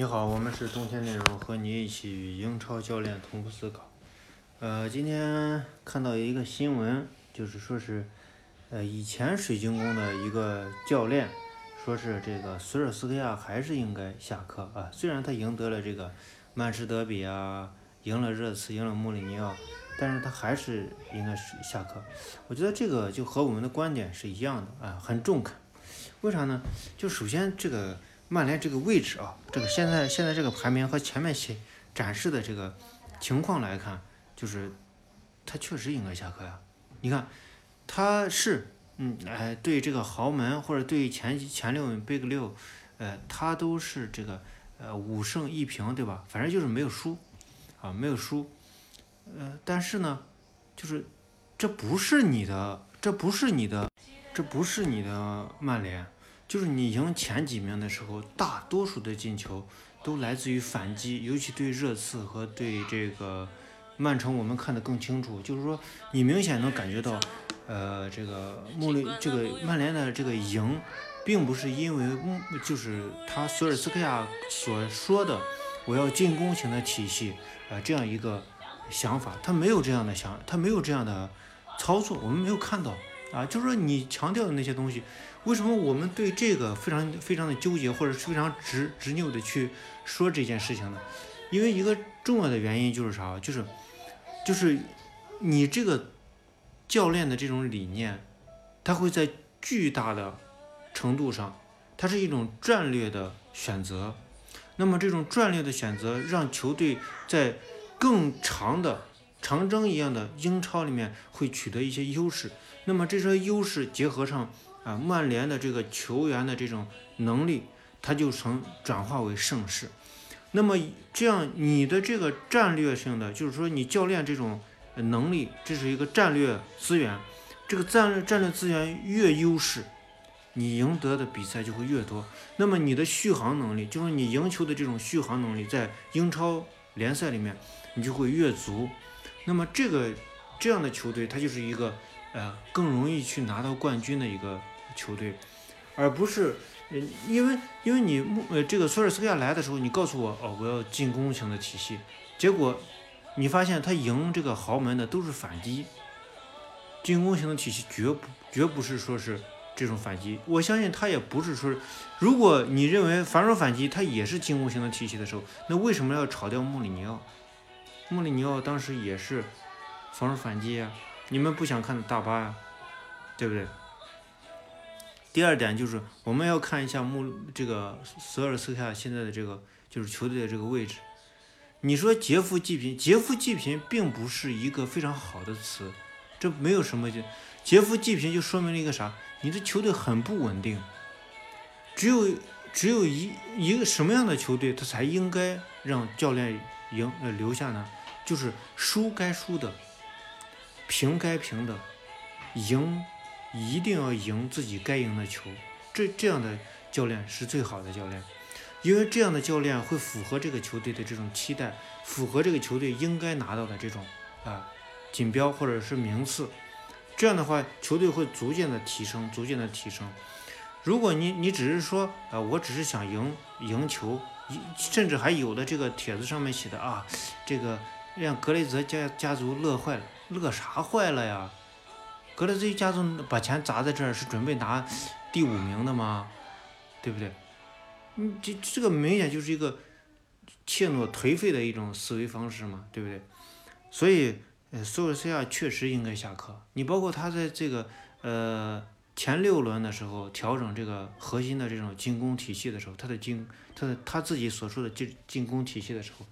你好，我们是冬天内容，和你一起与英超教练同步思考。呃，今天看到一个新闻，就是说是，呃，以前水晶宫的一个教练，说是这个索尔斯克亚还是应该下课啊。虽然他赢得了这个曼市德比啊，赢了热刺，赢了穆里尼奥，但是他还是应该是下课。我觉得这个就和我们的观点是一样的啊，很中肯。为啥呢？就首先这个。曼联这个位置啊，这个现在现在这个排名和前面显展示的这个情况来看，就是他确实应该下课呀。你看，他是嗯哎对这个豪门或者对前前六 Big 六，呃他都是这个呃五胜一平对吧？反正就是没有输啊没有输，呃但是呢，就是这不是你的，这不是你的，这不是你的曼联。就是你赢前几名的时候，大多数的进球都来自于反击，尤其对热刺和对这个曼城，我们看得更清楚。就是说，你明显能感觉到，呃，这个穆里这个曼联的这个赢，并不是因为就是他索尔斯克亚所说的我要进攻型的体系啊这样一个想法，他没有这样的想，他没有这样的操作，我们没有看到啊。就是说，你强调的那些东西。为什么我们对这个非常非常的纠结，或者是非常执执拗的去说这件事情呢？因为一个重要的原因就是啥？就是就是你这个教练的这种理念，他会在巨大的程度上，它是一种战略的选择。那么这种战略的选择，让球队在更长的长征一样的英超里面会取得一些优势。那么这些优势结合上。啊，曼联的这个球员的这种能力，它就成转化为盛世。那么这样，你的这个战略性的，就是说你教练这种能力，这是一个战略资源。这个战略战略资源越优势，你赢得的比赛就会越多。那么你的续航能力，就是你赢球的这种续航能力，在英超联赛里面，你就会越足。那么这个这样的球队，它就是一个呃更容易去拿到冠军的一个。球队，而不是，呃，因为因为你穆呃这个索尔斯克亚来的时候，你告诉我哦，我要进攻型的体系，结果你发现他赢这个豪门的都是反击，进攻型的体系绝不绝不是说是这种反击，我相信他也不是说，如果你认为防守反击他也是进攻型的体系的时候，那为什么要炒掉穆里尼奥？穆里尼奥当时也是防守反击呀，你们不想看的大巴呀，对不对？第二点就是我们要看一下穆这个索尔斯克亚现在的这个就是球队的这个位置。你说劫富济贫，劫富济贫并不是一个非常好的词，这没有什么就劫富济贫就说明了一个啥？你的球队很不稳定。只有只有一一个什么样的球队，他才应该让教练赢呃留下呢？就是输该输的，平该平的，赢。一定要赢自己该赢的球，这这样的教练是最好的教练，因为这样的教练会符合这个球队的这种期待，符合这个球队应该拿到的这种啊锦标或者是名次。这样的话，球队会逐渐的提升，逐渐的提升。如果你你只是说啊，我只是想赢赢球，甚至还有的这个帖子上面写的啊，这个让格雷泽家家族乐坏了，乐啥坏了呀？格雷泽家族把钱砸在这儿，是准备拿第五名的吗？对不对？你这这个明显就是一个怯懦颓废的一种思维方式嘛，对不对？所以，呃，索尔西亚确实应该下课。你包括他在这个呃前六轮的时候调整这个核心的这种进攻体系的时候，他的进他的他自己所说的进进攻体系的时候，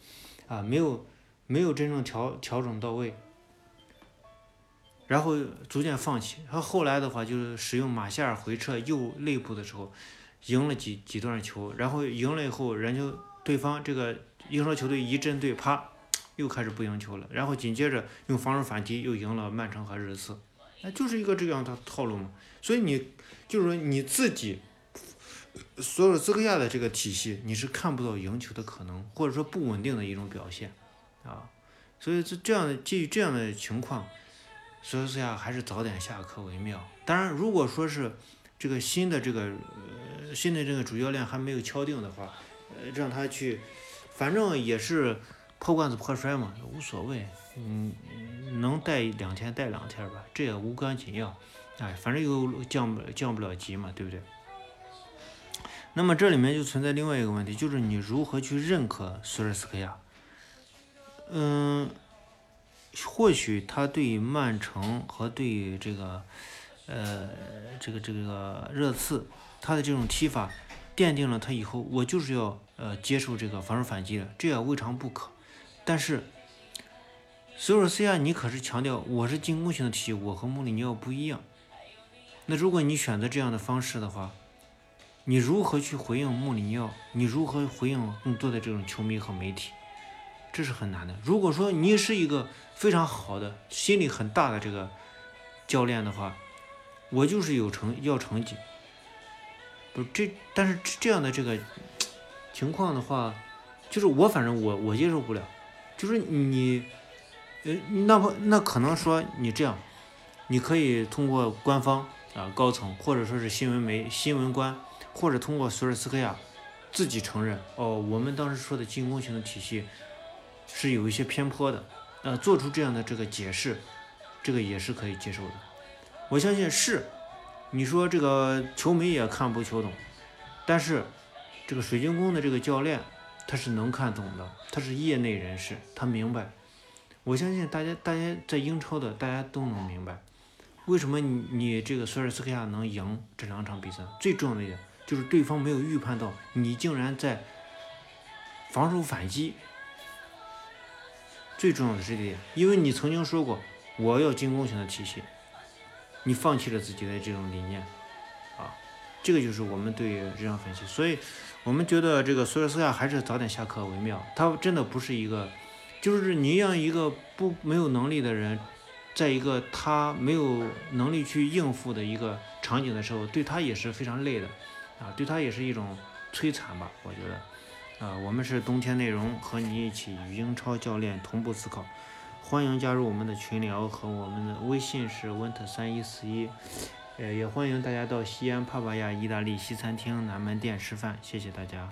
啊，没有没有真正调调整到位。然后逐渐放弃，他后来的话就是使用马歇尔回撤右肋部的时候，赢了几几段球，然后赢了以后，人家对方这个英超球队一针对，啪，又开始不赢球了，然后紧接着用防守反击又赢了曼城和热刺，那就是一个这样的套路嘛。所以你就是说你自己，索尔斯克亚的这个体系，你是看不到赢球的可能，或者说不稳定的一种表现。啊。所以这这样的基于这样的情况。索尔斯亚还是早点下课为妙。当然，如果说是这个新的这个呃新的这个主教练还没有敲定的话，呃，让他去，反正也是破罐子破摔嘛，无所谓，嗯，能带两天带两天吧，这也无关紧要，哎，反正又降不降不了级嘛，对不对？那么这里面就存在另外一个问题，就是你如何去认可索尔斯克亚？嗯，或许他对曼城和对这个，呃，这个这个热刺，他的这种踢法，奠定了他以后我就是要呃接受这个防守反击的，这也未尝不可。但是，索尔斯亚，你可是强调我是进攻型的体系，我和穆里尼奥不一样。那如果你选择这样的方式的话，你如何去回应穆里尼奥？你如何回应更多的这种球迷和媒体？这是很难的。如果说你是一个非常好的、心理很大的这个教练的话，我就是有成要成绩，不这，但是这样的这个情况的话，就是我反正我我接受不了。就是你，呃，那么那可能说你这样，你可以通过官方啊高层或者说是新闻媒新闻官。或者通过索尔斯克亚自己承认，哦，我们当时说的进攻型的体系是有一些偏颇的，呃，做出这样的这个解释，这个也是可以接受的。我相信是，你说这个球迷也看不球懂，但是这个水晶宫的这个教练他是能看懂的，他是业内人士，他明白。我相信大家，大家在英超的大家都能明白，为什么你你这个索尔斯克亚能赢这两场比赛，最重要的一点。就是对方没有预判到你竟然在防守反击，最重要的是这点，因为你曾经说过我要进攻型的体系，你放弃了自己的这种理念，啊，这个就是我们对于这场分析，所以我们觉得这个索尔斯亚还是早点下课为妙，他真的不是一个，就是你让一个不没有能力的人，在一个他没有能力去应付的一个场景的时候，对他也是非常累的。啊，对他也是一种摧残吧，我觉得，啊，我们是冬天内容，和你一起与英超教练同步思考，欢迎加入我们的群聊和我们的微信是温特三一四一，呃，也欢迎大家到西安帕帕亚意大利西餐厅南门店吃饭，谢谢大家。